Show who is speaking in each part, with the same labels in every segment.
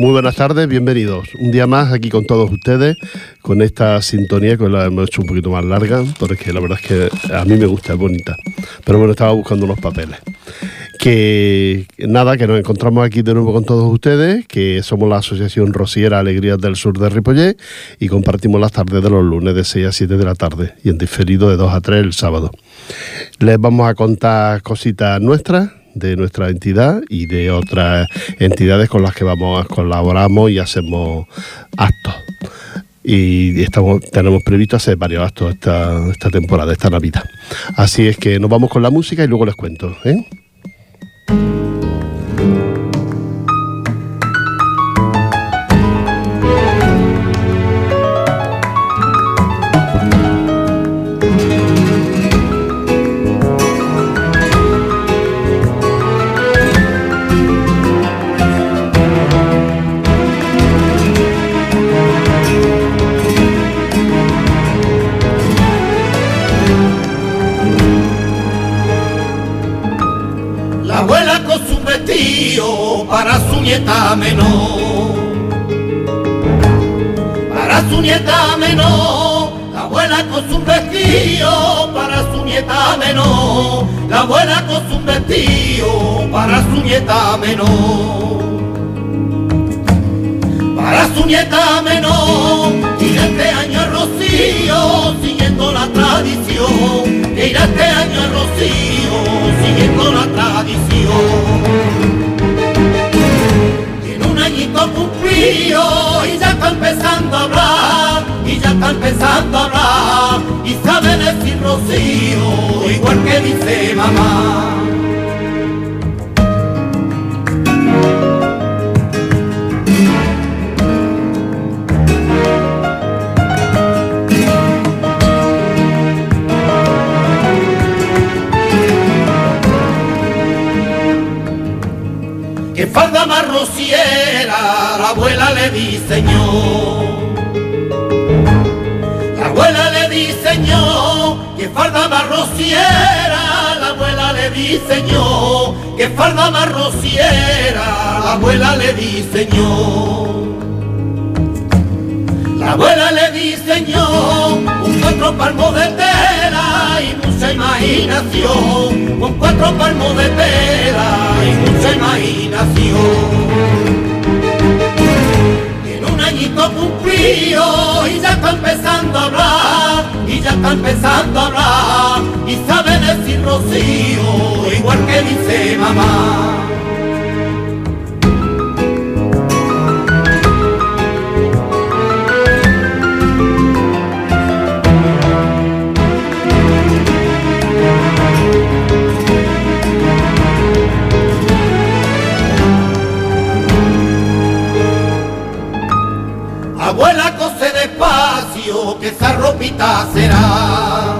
Speaker 1: Muy buenas tardes, bienvenidos. Un día más aquí con todos ustedes, con esta sintonía que la hemos hecho un poquito más larga, porque la verdad es que a mí me gusta, es bonita. Pero bueno, estaba buscando los papeles. Que nada, que nos encontramos aquí de nuevo con todos ustedes, que somos la Asociación Rosiera Alegrías del Sur de Ripollet y compartimos las tardes de los lunes de 6 a 7 de la tarde y en diferido de 2 a 3 el sábado. Les vamos a contar cositas nuestras de nuestra entidad y de otras entidades con las que vamos colaboramos y hacemos actos. Y estamos, tenemos previsto hacer varios actos esta, esta temporada, esta Navidad. Así es que nos vamos con la música y luego les cuento. ¿eh?
Speaker 2: La abuela con su vestido. Para su nieta menor. Para su nieta menor, y este año Rocío, siguiendo la tradición. Irá este año Rocío, siguiendo la tradición añito cumplido y ya está empezando a hablar, y ya está empezando a hablar, y sabe decir Rocío, igual que dice mamá. que falda más rociera la abuela le diseñó. Diseñó que falda más la abuela le diseñó que falda más la abuela le diseñó. La abuela le diseñó un cuatro palmos de tela y mucha imaginación, con cuatro palmos de tela y mucha imaginación. Cumplido y ya está empezando a hablar, y ya está empezando a hablar, y sabe decir Rocío, igual que dice mamá. Abuela cose despacio, que esa ropita será.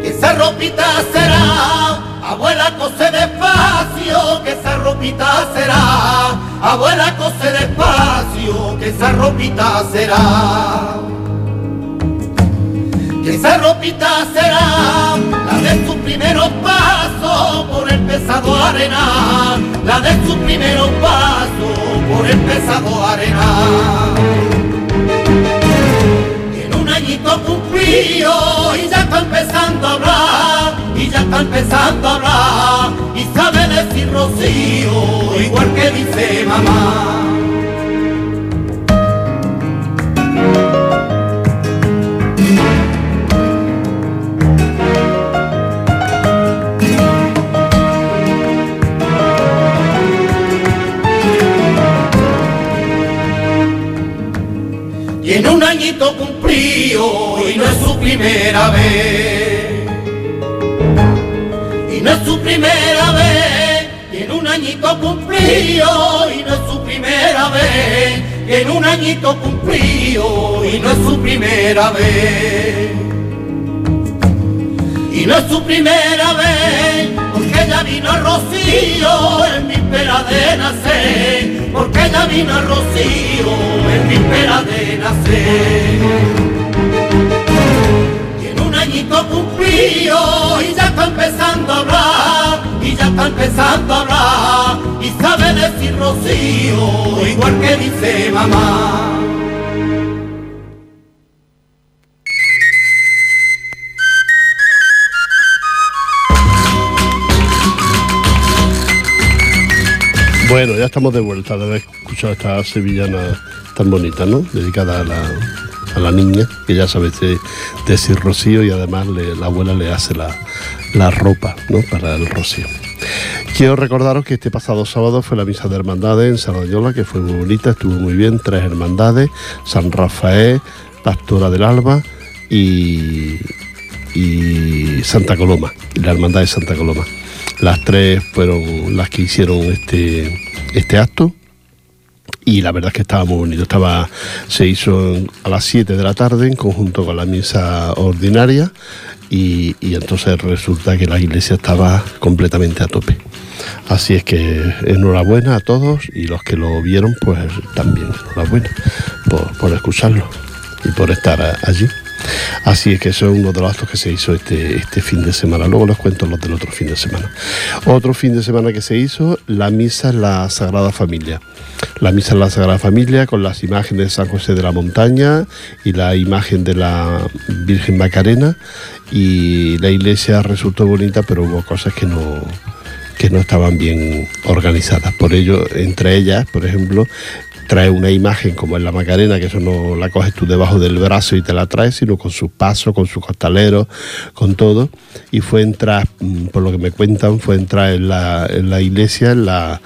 Speaker 2: Que esa ropita será. Abuela cose despacio, que esa ropita será. Abuela cose despacio, que esa ropita será. Que esa ropita será la de sus primeros pasos por el pesado arena, la de sus primeros pasos por el pesado arena. En un añito cumplido y ya está empezando a hablar, y ya está empezando a hablar, y sabe decir Rocío, igual que dice mamá. Añito cumplido y no es su primera vez. Y no es su primera vez, y en un añito cumplido y no es su primera vez. En un añito cumplido y no es su primera vez. Y no es su primera vez, porque ella vino Rocío en mi pera de nacer, porque ella vino a Rocío en mi pera de nacer. Y en un añito cumplido y ya está empezando a hablar, y ya está empezando a hablar y sabe decir Rocío igual que dice mamá.
Speaker 1: Bueno, ya estamos de vuelta de haber escuchado esta sevillana tan bonita, ¿no? Dedicada a la, a la niña, que ya sabe decir rocío y además la abuela le hace la, la ropa, ¿no? Para el rocío. Quiero recordaros que este pasado sábado fue la misa de hermandades en Sardañola, que fue muy bonita, estuvo muy bien, tres hermandades, San Rafael, Pastora del Alba y, y Santa Coloma, la hermandad de Santa Coloma. Las tres fueron las que hicieron este, este acto y la verdad es que estaba muy bonito. Estaba, se hizo a las 7 de la tarde en conjunto con la misa ordinaria y, entonces resulta que la iglesia estaba completamente a tope. Así es que enhorabuena a todos y los que lo vieron pues también enhorabuena por, por escucharlo y por estar allí. Así es que eso es uno de los actos que se hizo este, este fin de semana. Luego les cuento los del otro fin de semana. Otro fin de semana que se hizo, la misa en la Sagrada Familia. La misa en la Sagrada Familia con las imágenes de San José de la Montaña y la imagen de la Virgen Macarena. Y la iglesia resultó bonita, pero hubo cosas que no, que no estaban bien organizadas. Por ello, entre ellas, por ejemplo, trae una imagen como en la Macarena, que eso no la coges tú debajo del brazo y te la traes, sino con sus pasos, con sus costaleros, con todo. Y fue entrar, mm, por lo que me cuentan, fue entrar en la, en la iglesia, en la,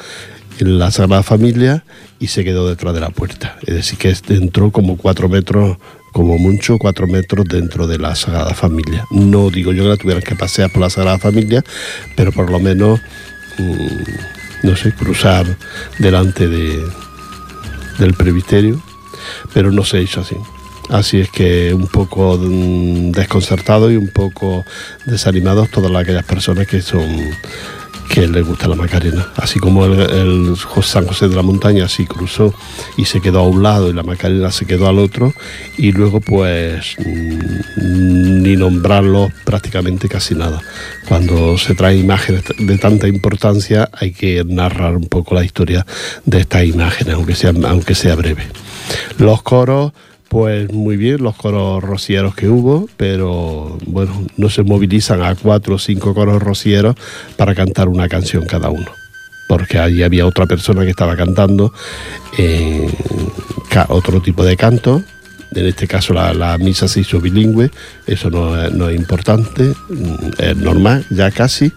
Speaker 1: en la Sagrada Familia, y se quedó detrás de la puerta. Es decir, que entró como cuatro metros como mucho cuatro metros dentro de la Sagrada Familia. No digo yo que la tuvieran que pasear por la Sagrada Familia, pero por lo menos, mm, no sé, cruzar delante de, del presbiterio, pero no se hizo así. Así es que un poco mm, desconcertado y un poco desanimados todas aquellas personas que son que les gusta la Macarena. Así como el, San José de la Montaña sí cruzó y se quedó a un lado y la Macarena se quedó al otro y luego pues mm, ni nombrarlo prácticamente casi nada. Cuando se trae imágenes de tanta importancia hay que narrar un poco la historia de estas imágenes, aunque sea, aunque sea breve. Los coros pues muy bien los coros rocieros que hubo, pero bueno, no se movilizan a cuatro o cinco coros rocieros para cantar una canción cada uno. Porque allí había otra persona que estaba cantando en otro tipo de canto. En este caso la, misa se hizo bilingüe, eso no, es importante, es normal ya casi,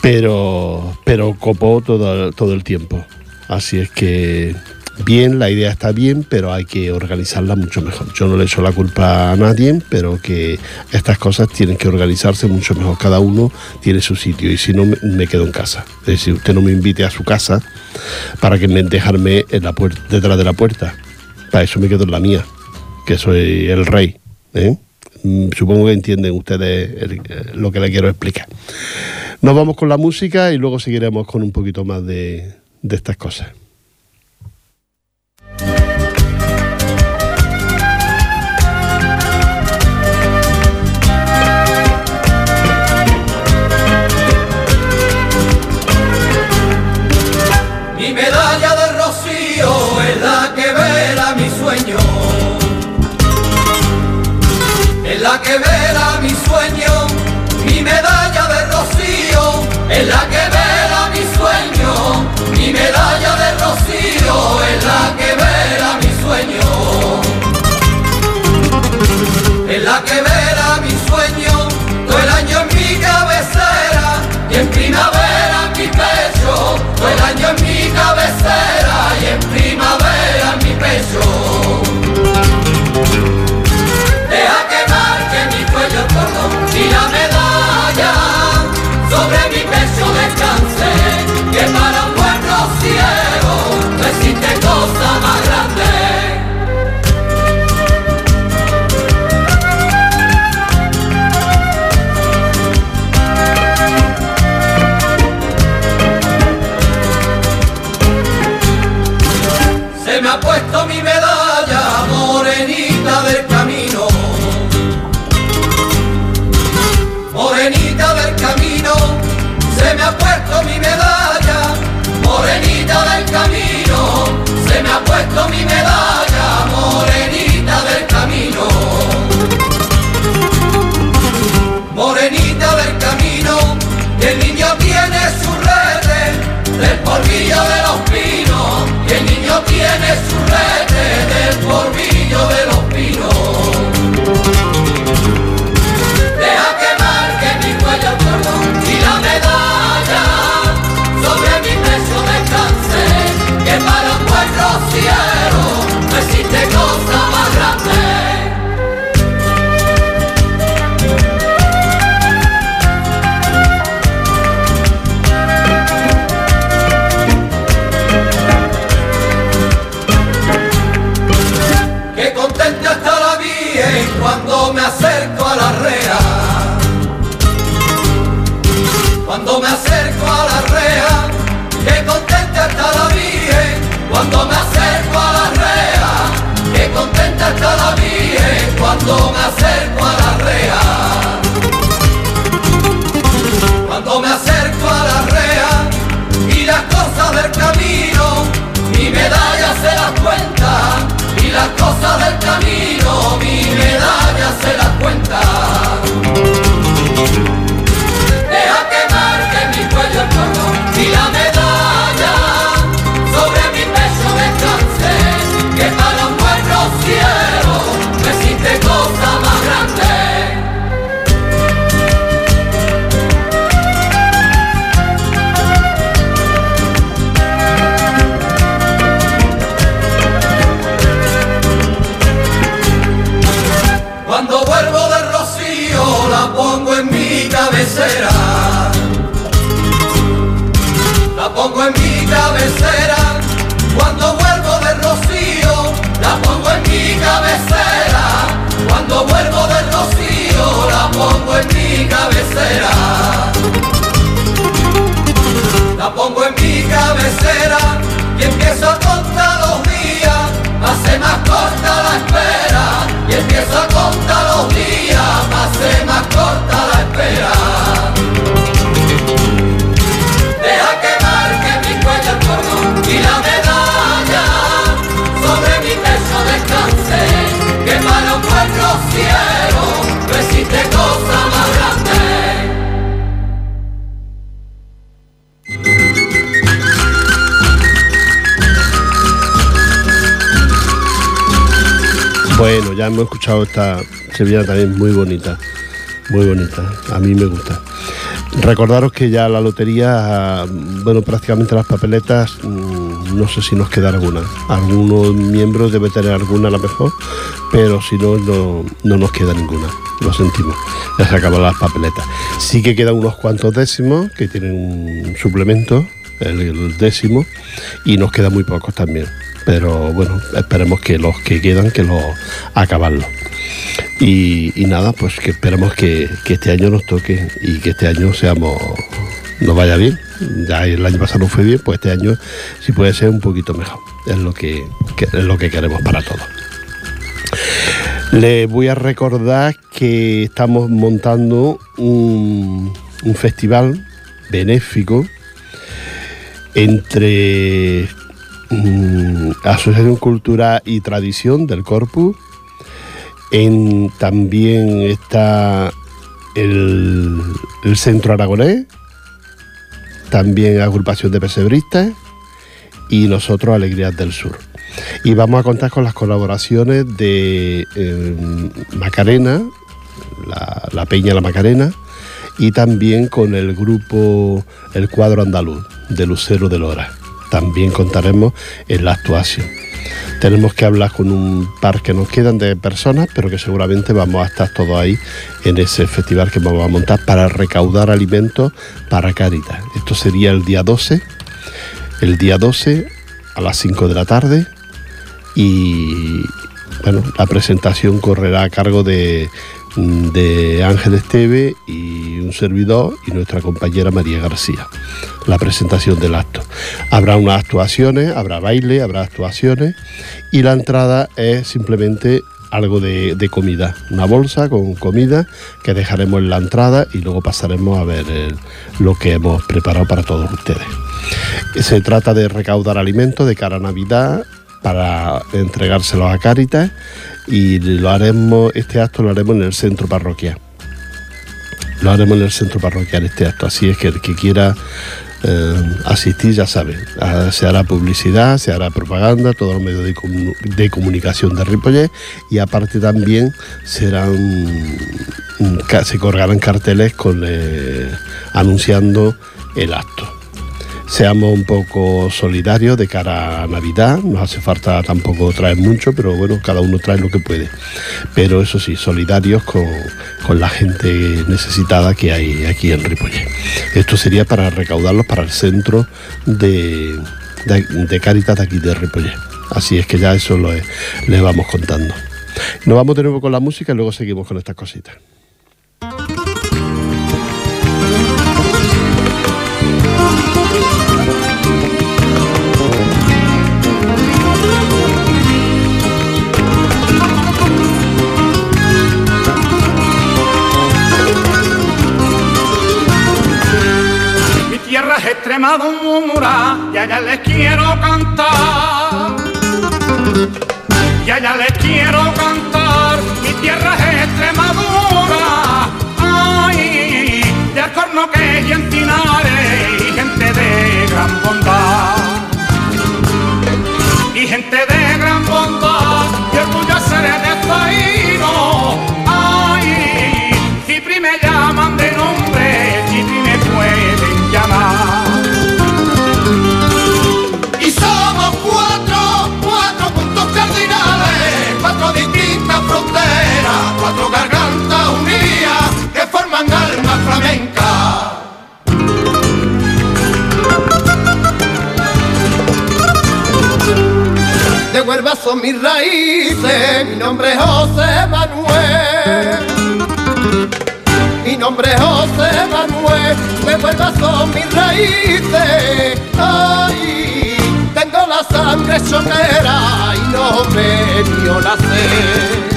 Speaker 1: pero, pero copó todo, todo el tiempo. Así es que bien, la idea está bien, pero hay que organizarla mucho mejor. Yo no le echo la culpa a nadie, pero que estas cosas tienen que organizarse mucho mejor. Cada uno tiene su sitio y si no, me quedo en casa. Es decir, usted no me invite a su casa para que me dejarme en la puerta, detrás de la puerta. Para eso me quedo en la mía, que soy el rey. ¿eh? Mm, supongo que entienden ustedes eh, lo que le quiero explicar. Nos vamos con la música y luego seguiremos con un poquito más de estas cosas. Hemos escuchado esta sevillana también muy bonita, muy bonita, a mí me gusta. Recordaros que ya la lotería, bueno, prácticamente las papeletas, mm, no sé si nos queda alguna. Algunos miembros debe tener alguna a lo mejor, pero si no, no, no nos queda ninguna. Lo sentimos, ya se acaban las papeletas. Sí que quedan unos cuantos décimos que tienen un suplemento, el, el décimo, y nos quedan muy pocos también. Pero bueno, esperemos que los que quedan, que los acabarlos. Y, nada, pues que esperemos que, este año nos toque y que este año seamos nos vaya bien. Ya el año pasado no fue bien, pues este año sí puede ser un poquito mejor. Es lo que, es lo que queremos para todos. Les voy a recordar que estamos montando un festival benéfico entre mm, Asociación Cultura y Tradición del Corpus. En, también está el, Centro Aragonés, también Agrupación de Pesebristas y nosotros Alegrías del Sur. Y vamos a contar con las colaboraciones de eh, Macarena, la, la Peña La Macarena, y también con el grupo El Cuadro Andaluz de Lucero de Lora. También contaremos en la actuación. Tenemos que hablar con un par que nos quedan de personas, pero que seguramente vamos a estar todos ahí en ese festival que vamos a montar para recaudar alimentos para Caritas. Esto sería el día 12, el día 12 a las 5 de la tarde y bueno, la presentación correrá a cargo de, de Ángel Esteve y un servidor y nuestra compañera María García. La presentación del acto. Habrá unas actuaciones, habrá baile, habrá actuaciones y la entrada es simplemente algo de, comida, una bolsa con comida que dejaremos en la entrada y luego pasaremos a ver lo que hemos preparado para todos ustedes. Se trata de recaudar alimentos de cara a Navidad para entregárselos a Cáritas y lo haremos, este acto lo haremos en el centro parroquial. Lo haremos en el centro parroquial este acto, así es que el que quiera eh, asistir ya sabe, Ah, se hará publicidad, se hará propaganda, todos los medios de, comu- de comunicación de Ripollet y aparte también mm, se colgarán carteles con eh, anunciando el acto seamos un poco solidarios de cara a Navidad. No hace falta tampoco traer mucho, pero bueno, cada uno trae lo que puede. Pero eso sí, solidarios con, la gente necesitada que hay aquí en Ripollet. Esto sería para recaudarlos para el centro de, de, de Cáritas de aquí de Ripollet. Así es que ya eso lo he- le vamos contando. Nos vamos de nuevo con la música y luego seguimos con estas cositas.
Speaker 3: Allá les quiero cantar.
Speaker 2: Vuelva son mis raíces, mi nombre es José Manuel. Mi nombre es José Manuel, me vuelva son mis raíces. Ay, tengo la sangre choquera y no me vio nacer.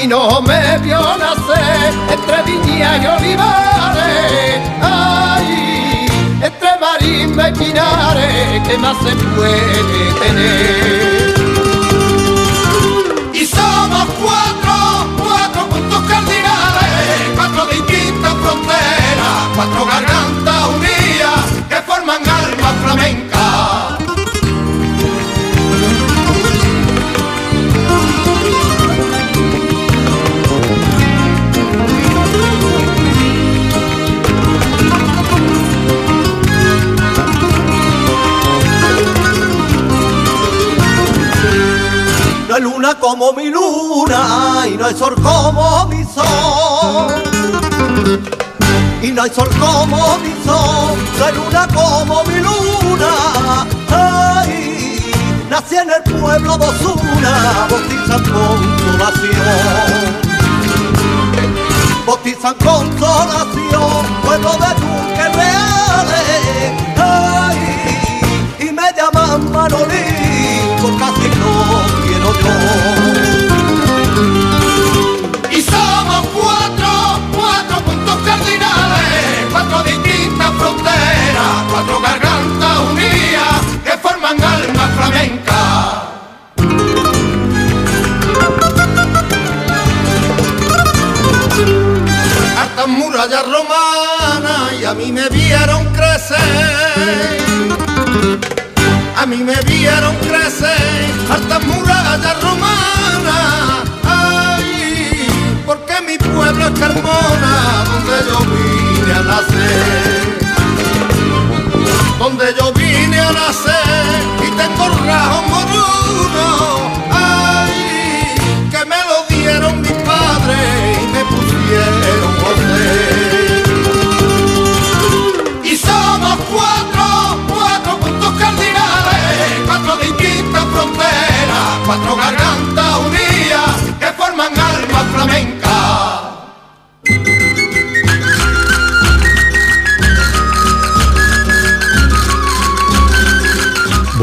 Speaker 2: Y no me vio nacer entre viñas y olivares. Ay, marismas y pinares, ¿qué más se puede tener? Y somos cuatro, cuatro puntos cardinales, cuatro distintas fronteras, cuatro gargantas unidas que forman alma flamenca. No luna como mi luna y no hay sol como mi sol. Y no hay sol como mi sol, no hay luna como mi luna. Ay, nací en el pueblo de Osuna, bautizan consolación. Bautizan consolación, pueblo de duques reales. Ay, y me llaman Manolín, Y somos cuatro, cuatro puntos cardinales, cuatro distintas fronteras, cuatro gargantas unidas que forman alma flamenca. Hartas murallas romanas y a mí me vieron crecer. A mí me vieron crecer Carmona, donde yo vine a nacer. Donde yo vine a nacer y tengo rajo moruno. Ay, que me lo dieron mis padres y me pusieron José. Y somos cuatro, cuatro puntos cardinales, cuatro distintas fronteras, cuatro gargantas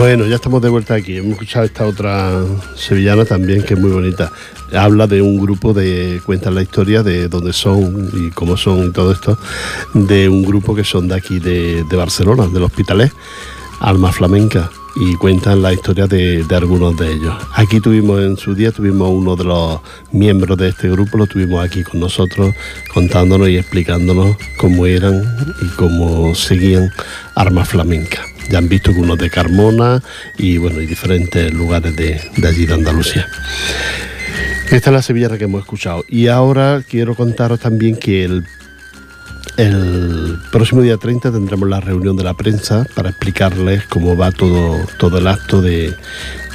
Speaker 1: Bueno, ya estamos de vuelta aquí. Hemos escuchado esta otra sevillana también, que es muy bonita. Habla de un grupo de. cuentan la historia de dónde son y cómo son y todo esto. De un grupo que son de aquí, de, de Barcelona, del Hospitalet, Alma Flamenca. Y cuentan la historia de, de algunos de ellos. Aquí tuvimos en su día, tuvimos uno de los miembros de este grupo, lo tuvimos aquí con nosotros, contándonos y explicándonos cómo eran y cómo seguían Arma Flamenca. Ya han visto que unos de Carmona y bueno, y diferentes lugares de, de allí de Andalucía. Esta es la sevillana que hemos escuchado. Y ahora quiero contaros también que el, el próximo día 30 tendremos la reunión de la prensa para explicarles cómo va todo, todo el acto de,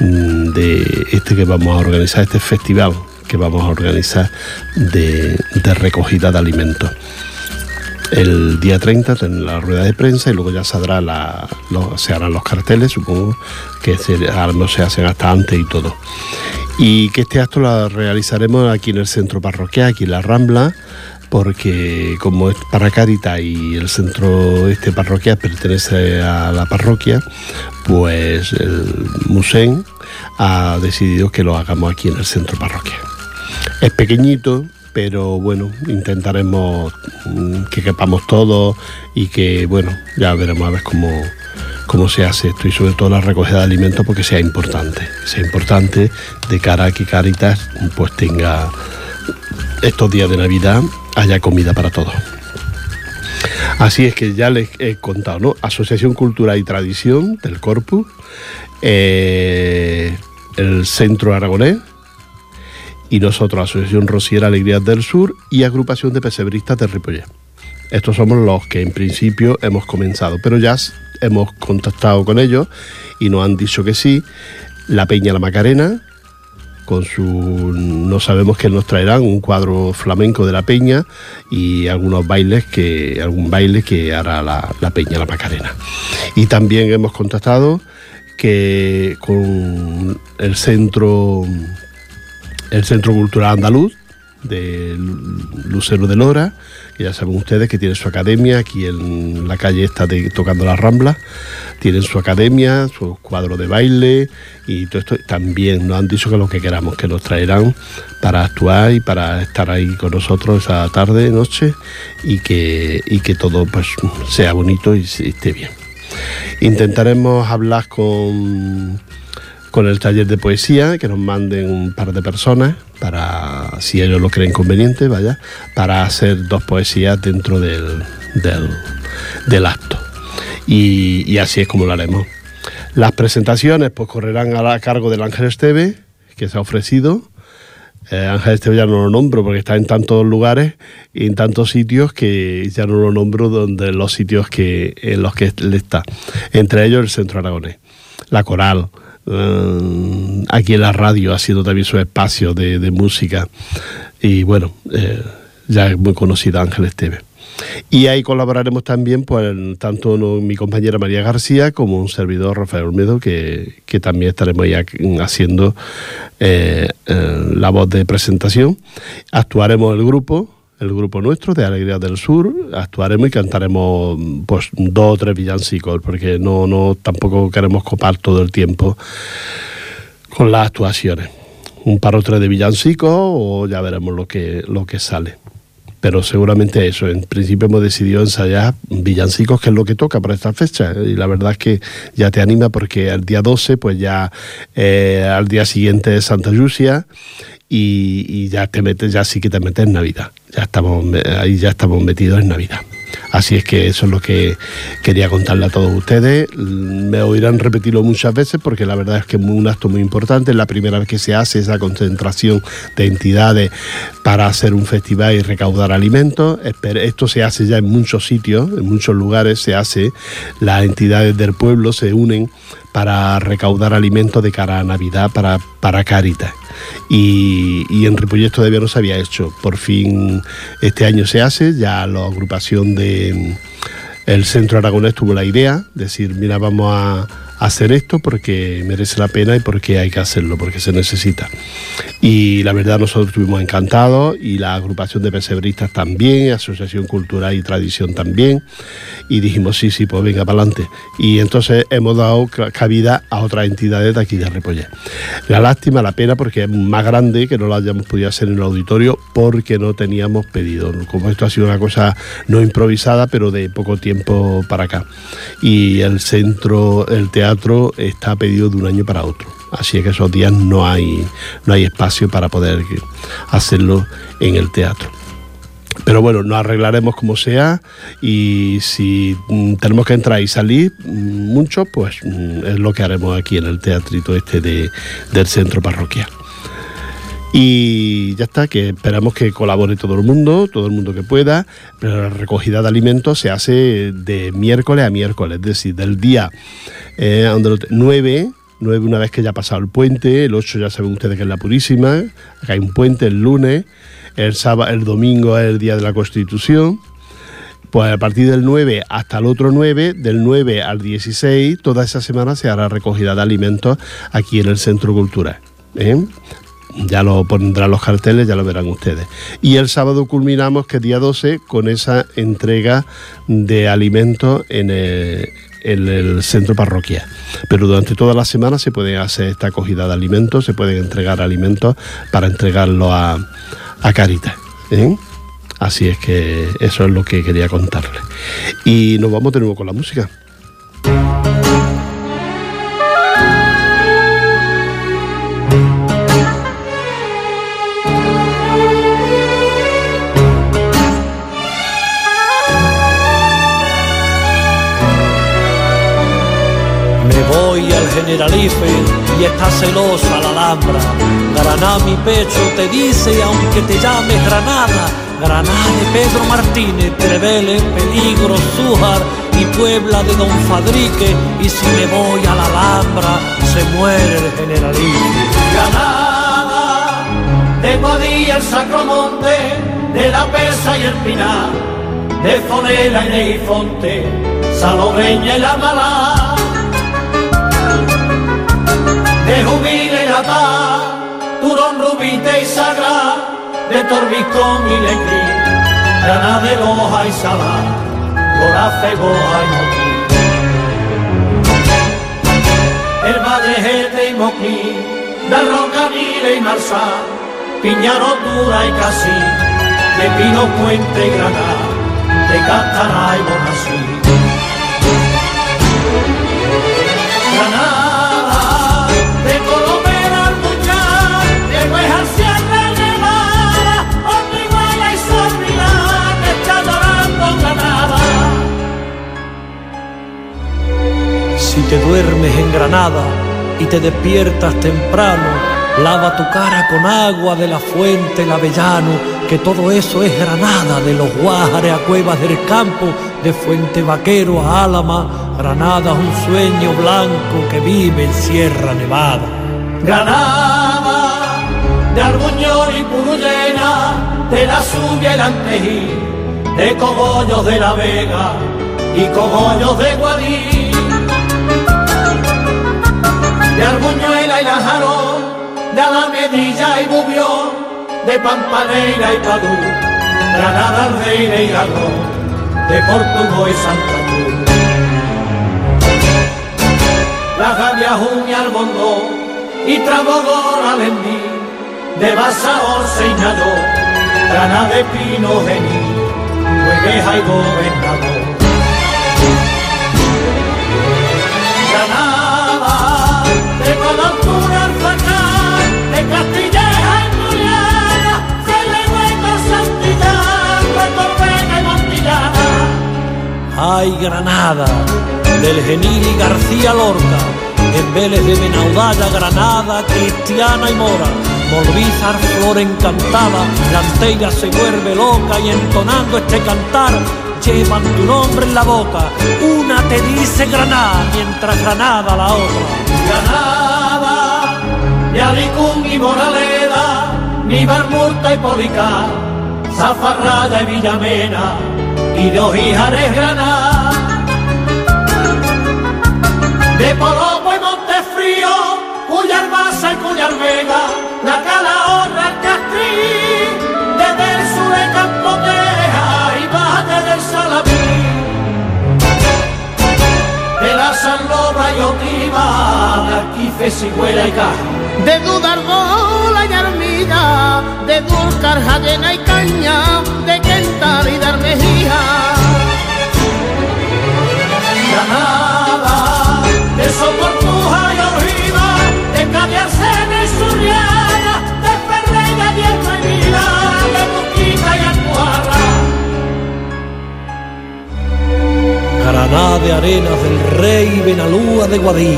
Speaker 1: mm, de este que vamos a organizar, este festival que vamos a organizar de, de recogida de alimentos. El día 30 tendrá la rueda de prensa y luego ya saldrá la, se harán los carteles, supongo que se, no se hacen hasta antes y todo. Y que este acto lo realizaremos aquí en el centro parroquial, aquí en la Rambla, porque como es para Cáritas y el centro este parroquial pertenece a la parroquia, pues el Musén ha decidido que lo hagamos aquí en el centro parroquial. Es pequeñito, pero bueno, intentaremos mm, que quepamos todos y que, bueno, ya veremos a ver cómo, cómo se hace esto y sobre todo la recogida de alimentos porque sea importante, sea importante de cara a que Caritas pues tenga estos días de Navidad haya comida para todos. Así es que ya les he contado, ¿no? Asociación Cultura y Tradición del Corpus, eh, el Centro Aragonés y nosotros, Asociación Rosiera Alegrías del Sur y Agrupación de Pesebristas de Ripollet. Estos somos los que en principio hemos comenzado, pero ya hemos contactado con ellos y nos han dicho que sí. La Peña La Macarena, con su no sabemos qué nos traerán un cuadro flamenco de la peña y algunos bailes que algún baile que hará la, la peña la macarena y también hemos contactado que con el centro, el centro cultural andaluz de Lucero de Lora, que ya saben ustedes que tiene su academia aquí en la calle esta de Tocando las Ramblas, tienen su academia, su cuadro de baile y todo esto. También nos han dicho que lo que queramos, que nos traerán para actuar y para estar ahí con nosotros esa tarde, noche y que, y que todo pues sea bonito y esté bien. Intentaremos hablar con con el taller de poesía, que nos manden un par de personas para, si ellos lo creen conveniente, vaya, para hacer dos poesías dentro del, del, acto. Y, así es como lo haremos. Las presentaciones pues correrán a, la, cargo del Ángel Esteve, que se ha ofrecido. Eh, Ángel Esteve ya no lo nombro porque está en tantos lugares y en tantos sitios que ya no lo nombro donde los sitios que, en los que él está. Entre ellos el Centro Aragonés, la Coral, eh, aquí en la radio ha sido también su espacio de, música y bueno, eh, ya es muy conocida Ángel Esteve. Y ahí colaboraremos también, pues, tanto mi compañera María García como un servidor Rafael Olmedo, que, también estaremos ya haciendo eh, la voz de presentación. Actuaremos el grupo, el grupo nuestro de Alegría del Sur, actuaremos y cantaremos pues dos o tres villancicos, porque no, no tampoco queremos copar todo el tiempo con las actuaciones. Un par o tres de villancicos o ya veremos lo que, lo que sale. Pero seguramente eso, en principio hemos decidido ensayar villancicos, que es lo que toca para esta fecha. Y la verdad es que ya te anima porque el día 12, pues ya eh, al día siguiente es Santa Lucia y, ya te metes, ya sí que te metes en Navidad. Ya estamos, ahí ya estamos metidos en Navidad. Así es que eso es lo que quería contarle a todos ustedes. Me oirán repetirlo muchas veces porque la verdad es que es un acto muy importante. Es la primera vez que se hace esa concentración de entidades para hacer un festival y recaudar alimentos. Esto se hace ya en muchos sitios, en muchos lugares se hace. Las entidades del pueblo se unen para recaudar alimentos de cara a Navidad para, para Caritas y, en Ripollet todavía no se había hecho. Por fin este año se hace, ya la agrupación de el Centro Aragonés tuvo la idea, decir, mira, vamos a hacer esto porque merece la pena y porque hay que hacerlo, porque se necesita. Y la verdad nosotros estuvimos encantados y la agrupación de pesebristas también, Asociación Cultural y Tradición también. Y dijimos, sí, sí, pues venga para adelante. Y entonces hemos dado cabida a otras entidades de aquí de Repollet. La lástima, la pena, porque es más grande que no lo hayamos podido hacer en el auditorio porque no teníamos pedido. Como esto ha sido una cosa no improvisada, pero de poco tiempo para acá. Y el centro, el teatro, teatro está pedido de un año para otro. Así es que esos días no hay, no hay espacio para poder hacerlo en el teatro. Pero bueno, nos arreglaremos como sea y si mm, tenemos que entrar y salir mm, mucho, pues mm, es lo que haremos aquí en el teatrito este de, del centro parroquial. Y ya está, que esperamos que colabore todo el mundo, todo el mundo que pueda, pero la recogida de alimentos se hace de miércoles a miércoles, es decir, del día eh, 9, 9 una vez que ya ha pasado el puente, el 8 ya saben ustedes que es la Purísima, acá hay un puente el lunes, el, sábado, el domingo es el día de la Constitución, pues a partir del 9 hasta el otro 9, del 9 al 16, toda esa semana se hará recogida de alimentos aquí en el Centro Cultural. ¿eh? Ya lo pondrán los carteles, ya lo verán ustedes. Y el sábado culminamos, que día 12, con esa entrega de alimentos en el, centro parroquial. Pero durante toda la semana se puede hacer esta acogida de alimentos, se pueden entregar alimentos para entregarlo a, a Caritas. ¿eh? Así es que eso es lo que quería contarles. Y nos vamos de nuevo con la música.
Speaker 4: Generalife y está celosa la Alhambra. Granada mi pecho te dice, aunque te llames Granada, Granada de Pedro Martínez, Trevele, Peligro, Zújar y Puebla de Don Fadrique. Y si me voy a la Alhambra, se muere el generalife.
Speaker 2: Granada, de Guadilla el Sacromonte, de la Pesa y el Pinar, de Fonela y de Ifonte, Salomeña y la Malá
Speaker 4: de jubilerata, turón rubite y sagrá, de torbicón y lecrí, grana de loja y salá, gorafe, goja y moquí. El madrejete y moquí, de rocamile y marzá, piñaro dura y casi, de pino puente y granada, de castaná y bonasí. Te duermes en Granada y te despiertas temprano, lava tu cara con agua de la fuente, el avellano, que todo eso es Granada, de los Guájares a Cuevas del Campo, de Fuente Vaquero a Álama, Granada es un sueño blanco que vive en Sierra Nevada. Granada, de Arbuñol y Purullena, de la Subia y la Antejí, de Cogollos de la Vega y Cogollos de Guadí, de Arbuñuela y la Jarón, de Alamedilla y Bubión, de Pampaneira y Padú, Granada, Reina y Garrón, de Portugal y Santa Cruz. La Jun y Albondó, y Trabogor, Alendí, de Basaor, Señaló, Granada de Pino, Gení, Hueveja y Gobernador. Ay, Granada, del Genil y García Lorca, en Vélez de Benaudalla, Granada, Cristiana y Mora, Molvízar, flor encantada, la antella se vuelve loca y entonando este cantar, llevan tu nombre en la boca, una te dice Granada, mientras Granada la otra. Granada, de Alicún y Moraleda, ni Barmurta y Policar, Zafarraya y Villamena, y de Ojíjares Granada de Polopo y Montefrío, cuya Armasa y cuya Vega, la Calahorra, el Castrí, desde el sur de Campoteja y Valle del Salamí, de la Salobra y Otiva, de Arquife, y Caja.
Speaker 5: de Dudarbola y Armilla, de Dúrcar, Jayena y Caña, de Quental y de.
Speaker 4: Granada de Arenas del Rey, Benalúa de Guadí,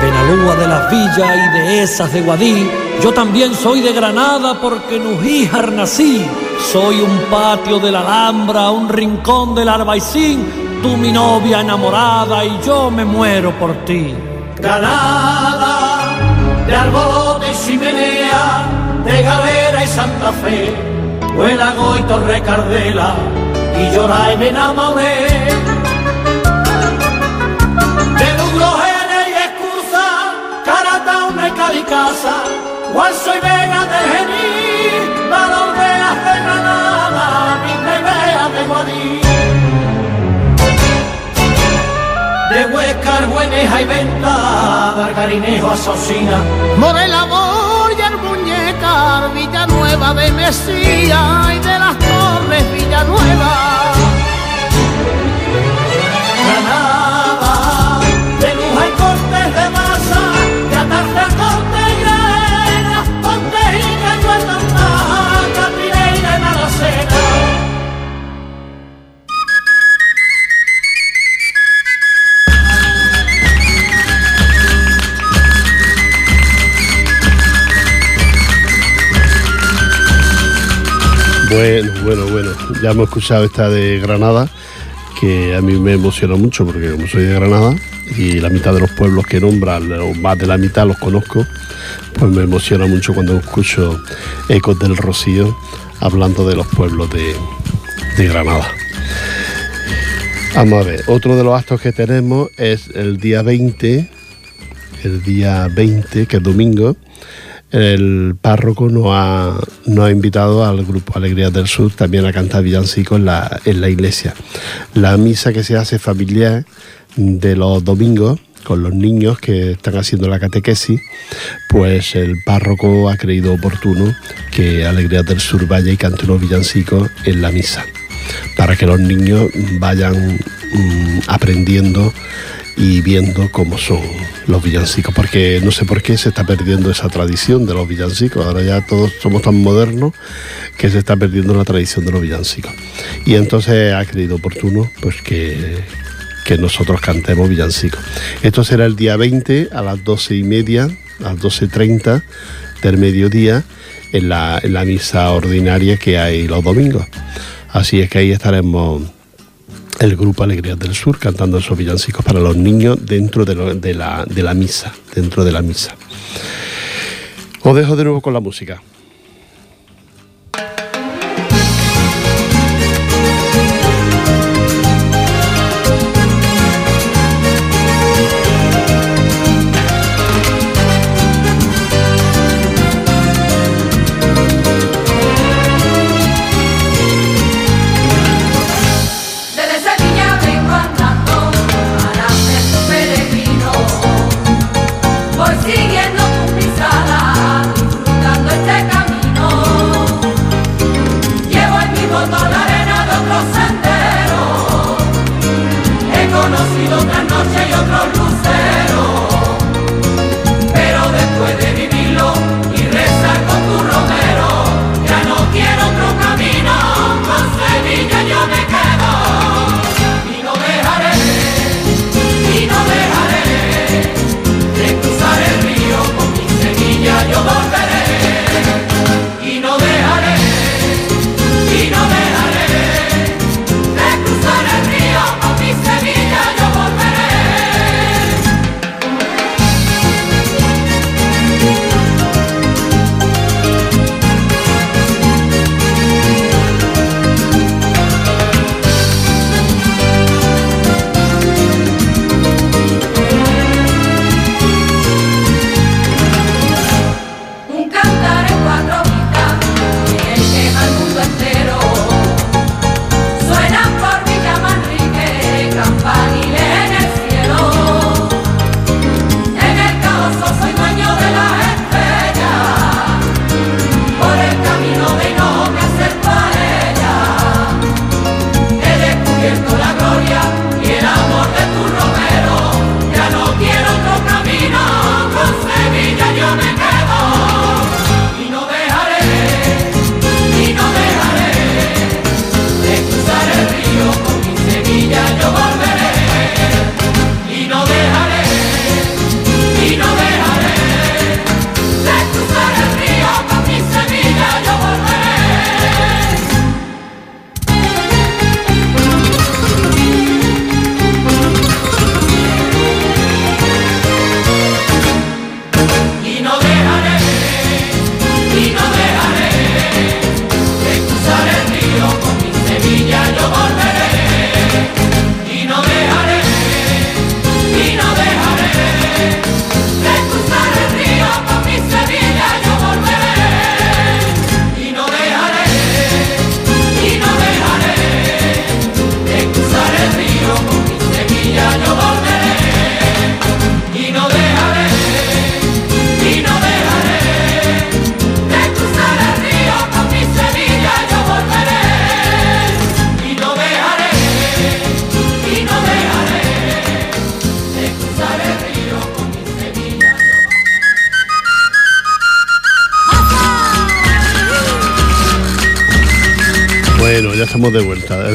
Speaker 4: Benalúa de las Villas y de esas de Guadí. Yo también soy de Granada porque en Ujíjar nací. Soy un patio de la Alhambra, un rincón del Arbaicín, tú mi novia enamorada y yo me muero por ti. Granada, de Arbolote y Chimenea, de Galera y Santa Fe, Huelago y Torre Cardela, y llora y me enamoré. Guanzo y Vega de Gení, Valordeas de Granada, Vindevea de Guadí. De Huescar, Bueneja y Venta, Margarinejo, Asocina,
Speaker 5: Morela, Boya, Muñeca, Villanueva de Mesía y de las Torres Villanueva.
Speaker 1: Bueno, bueno, bueno. Ya hemos escuchado esta de Granada, que a mí me emociona mucho porque como soy de Granada y la mitad de los pueblos que nombran, o más de la mitad los conozco, pues me emociona mucho cuando escucho ecos del Rocío hablando de los pueblos de, de Granada. Vamos a ver, otro de los actos que tenemos es el día 20,
Speaker 6: el día 20, que es domingo, el párroco nos ha, ha invitado al grupo Alegrías del Sur también a cantar villancicos en la, en la iglesia. La misa que se hace familiar de los domingos con los niños que están haciendo la catequesis, pues el párroco ha creído oportuno que Alegrías del Sur vaya y cante unos villancicos en la misa, para que los niños vayan mm, aprendiendo y viendo cómo son los villancicos, porque no sé por qué se está perdiendo esa tradición de los villancicos, ahora ya todos somos tan modernos que se está perdiendo la tradición de los villancicos. Y entonces ha creído oportuno pues que, que nosotros cantemos villancicos. Esto será el día 20 a las 12 y media, a las 12.30 del mediodía, en la, en la misa ordinaria que hay los domingos. Así es que ahí estaremos el grupo Alegrías del Sur cantando esos villancicos para los niños dentro de, lo- de la, de la misa, dentro de la misa. Os dejo de nuevo con la música.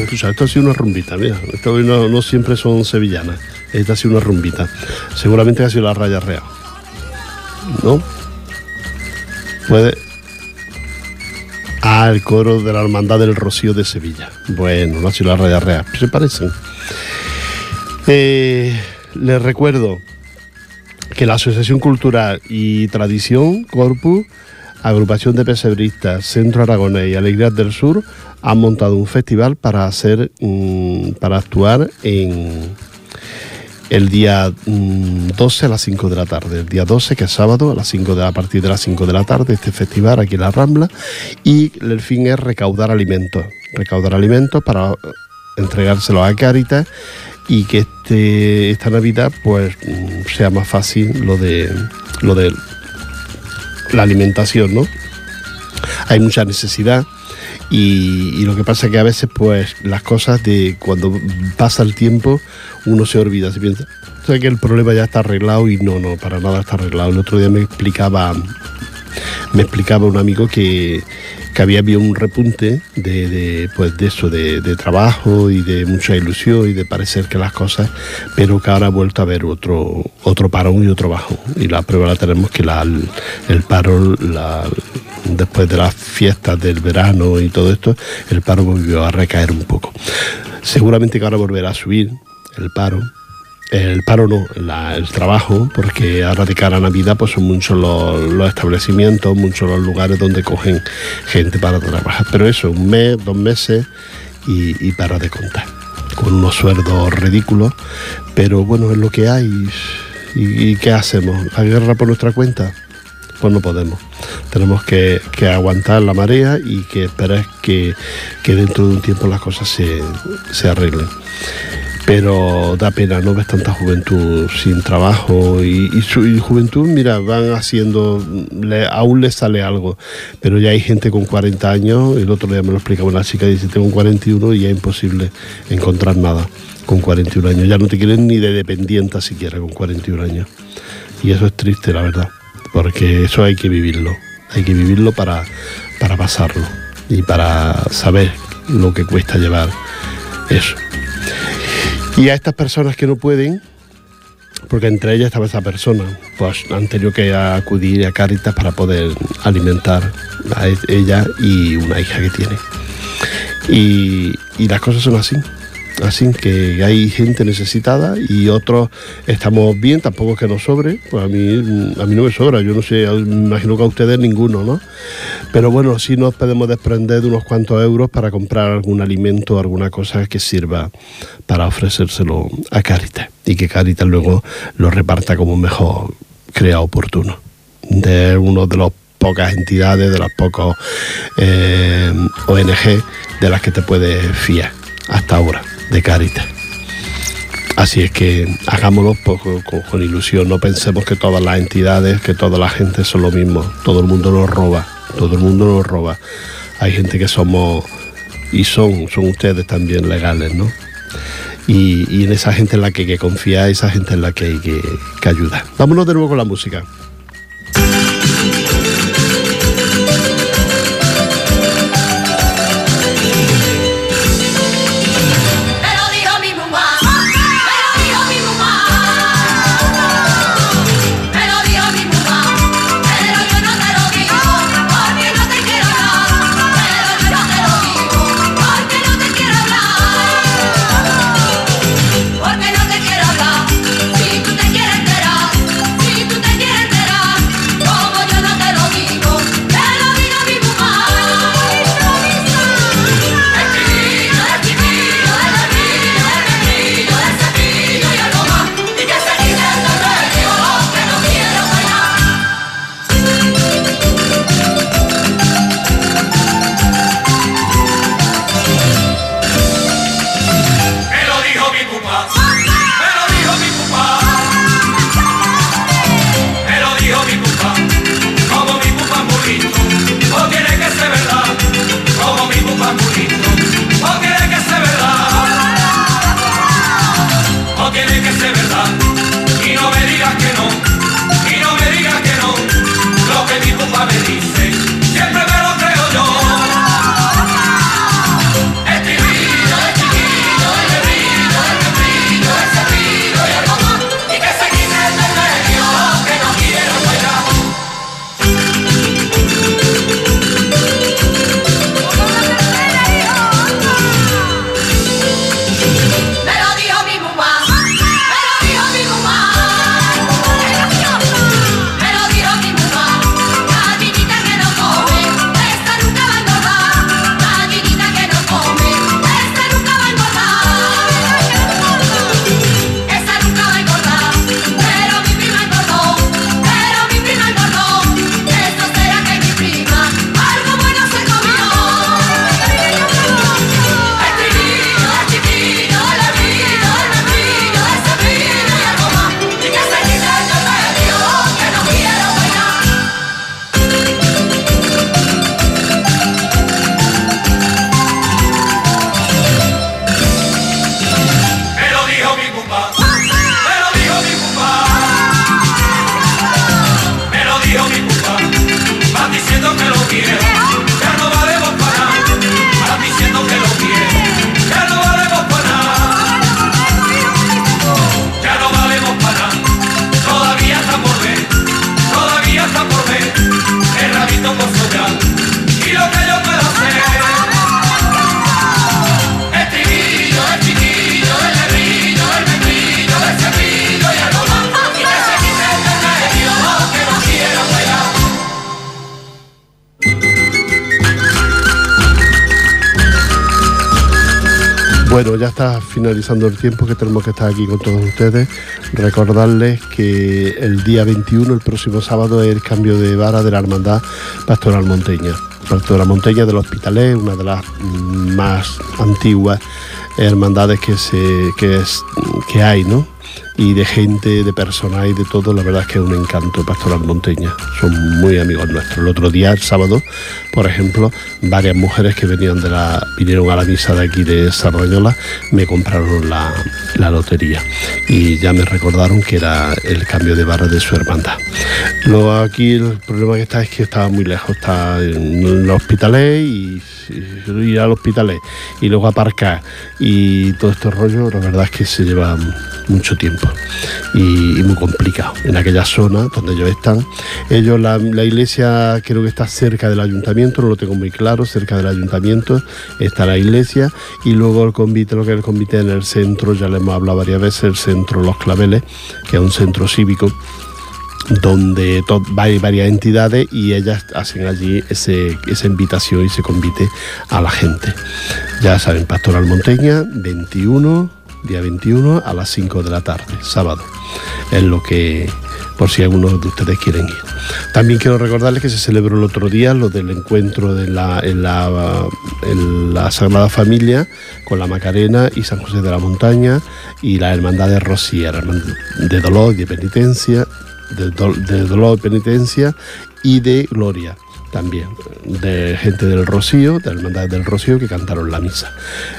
Speaker 6: Vuelta. Escucha, esto ha sido una rumbita, mira. Esto no siempre son sevillanas. Esta ha sido una rumbita. Seguramente ha sido la raya real. ¿No? Puede. Ah, el coro de la Hermandad del Rocío de Sevilla. Bueno, no ha sido la raya real. Se parecen. Eh, les recuerdo que la Asociación Cultural y Tradición Corpus, Agrupación de Pesebristas, Centro Aragonés y Alegrías del Sur han montado un festival para hacer mm, para actuar en
Speaker 1: el día mm, 12 a las 5 de la tarde. El día 12, que es sábado, a las 5 de, a partir de las 5 de la tarde, este festival aquí en la Rambla. Y el fin es recaudar alimentos. Recaudar alimentos para entregárselos a Caritas y que este, esta Navidad pues mm, sea más fácil lo de lo de la alimentación, ¿no? Hay mucha necesidad y, lo que pasa es que a veces pues las cosas de cuando pasa el tiempo uno se olvida, se piensa "O sea, que el problema ya está arreglado y no, no, para nada está arreglado. El otro día me explicaba me explicaba un amigo que, que había habido un repunte de, pues de eso, de, trabajo y de mucha ilusión y de parecer que las cosas, pero que ahora ha vuelto a haber otro, otro parón y otro bajón. Y la prueba la tenemos que la, el, el paro, la, después de las fiestas del verano y todo esto, el paro volvió a recaer un poco. Seguramente que ahora volverá a subir el paro, el paro no, el trabajo, porque ahora de cara a Navidad pues son muchos los, establecimientos, muchos los lugares donde cogen gente para trabajar. Pero eso, un mes, dos meses y, y para de contar. Con unos sueldos ridículos, pero bueno, es lo que hay. ¿Y, y qué hacemos? ¿La guerra por nuestra cuenta? Pues no podemos. Tenemos que, aguantar la marea y que esperar que, dentro de un tiempo las cosas se, arreglen. Pero da pena no ves tanta juventud sin trabajo y, su juventud mira van haciendo le- aún les sale algo. Pero ya hay gente con 40 años el otro día me lo explicaba una chica dice tengo 41 y ya es imposible encontrar nada con 41 años ya no te quieren ni de dependienta siquiera con 41 años. Y eso es triste la verdad porque eso hay que vivirlo hay que vivirlo para para pasarlo y para saber lo que cuesta llevar eso y a estas personas que no pueden, porque entre ellas estaba esa persona, pues han tenido que acudir a Cáritas para poder alimentar a ella y una hija que tiene. Y, y las cosas son así. Así que hay gente necesitada y otros estamos bien, tampoco es que nos sobre. Pues a mí, a mí no me sobra, yo no sé, imagino que a ustedes ninguno, ¿no? Pero bueno, sí nos podemos desprender de unos cuantos euros para comprar algún alimento, alguna cosa que sirva para ofrecérselo a Caritas y que Caritas luego lo reparta como mejor crea oportuno. De uno de los pocas entidades, de las pocas eh, ONG de las que te puedes fiar hasta ahora, de Caritas. Así es que hagámoslo poco, con, ilusión, no pensemos que todas las entidades, que toda la gente son lo mismo, todo el mundo nos roba, todo el mundo nos roba. Hay gente que somos, y son, son ustedes también legales, ¿no? Y, en esa gente en la que hay que confiar, esa gente en la que hay que ayudar. Vámonos de nuevo con la música. Bueno, ya está finalizando el tiempo que tenemos que estar aquí con todos ustedes. Recordarles que el día 21, el próximo sábado, es el cambio de vara de la Hermandad Pastoral Monteña. Pastoral Monteña del Hospitalet, una de las mm, más antiguas hermandades que, que hay, ¿no? Y de gente, de personal y de todo, la verdad es que es un encanto Pastoral Monteña. Son muy amigos nuestros. El otro día, el sábado, por ejemplo, varias mujeres que venían de la, vinieron a la misa de aquí de Sardañola, me compraron la, lotería y ya me recordaron que era el cambio de barra de su hermandad. Luego aquí el problema que está es que estaba muy lejos, está en el hospitalet y ir al hospitalet y luego aparcar y todo este rollo, la verdad es que se lleva mucho tiempo y, muy complicado. En aquella zona donde ellos están, ellos, la, la iglesia creo que está cerca del ayuntamiento, no lo tengo muy claro, cerca del ayuntamiento está la iglesia y luego el convite, lo que es el convite en el centro, ya le hemos hablado varias veces, el centro Los Claveles, que es un centro cívico donde hay varias entidades y ellas hacen allí ese- esa invitación y ese convite a la gente. Ya saben, Pastoral Monteña, 21, día 21 a las 5 de la tarde, sábado. Es lo que, por si algunos de ustedes quieren ir. También quiero recordarles que se celebró el otro día lo del encuentro de la, en, la, en la Sagrada Familia con la Macarena y San José de la Montaña y la Hermandad de hermandad de dolor y de penitencia, de, do- de dolor y penitencia y de gloria también, de gente del Rocío, de Hermandad del Rocío, que cantaron la misa.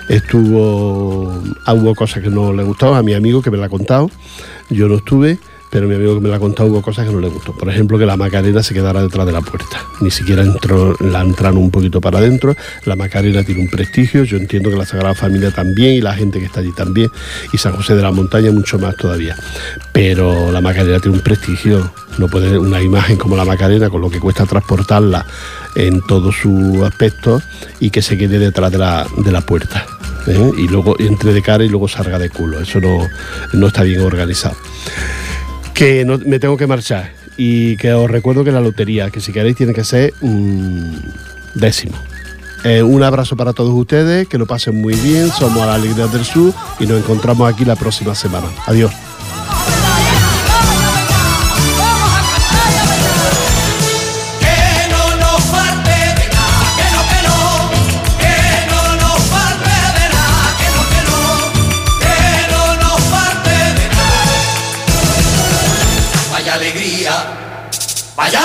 Speaker 1: Estuvo, ah, hubo cosas que no le gustaban a mi amigo que me la ha contado, yo no estuve, pero mi amigo que me la ha contado hubo cosas que no le gustó. Por ejemplo, que la Macarena se quedara detrás de la puerta. Ni siquiera entró, la entraron un poquito para adentro. La Macarena tiene un prestigio. Yo entiendo que la Sagrada Familia también y la gente que está allí también. Y San José de la Montaña mucho más todavía. Pero la Macarena tiene un prestigio. No puede una imagen como la Macarena, con lo que cuesta transportarla en todo su aspecto y que se quede detrás de la, de la puerta. ¿eh? Y luego entre de cara y luego salga de culo. Eso no, no está bien organizado que no, me tengo que marchar y que os recuerdo que la lotería, que si queréis tiene que ser mm, décimo. Eh, un abrazo para todos ustedes, que lo pasen muy bien, somos a la Alegría del Sur y nos encontramos aquí la próxima semana. Adiós.
Speaker 7: Vaya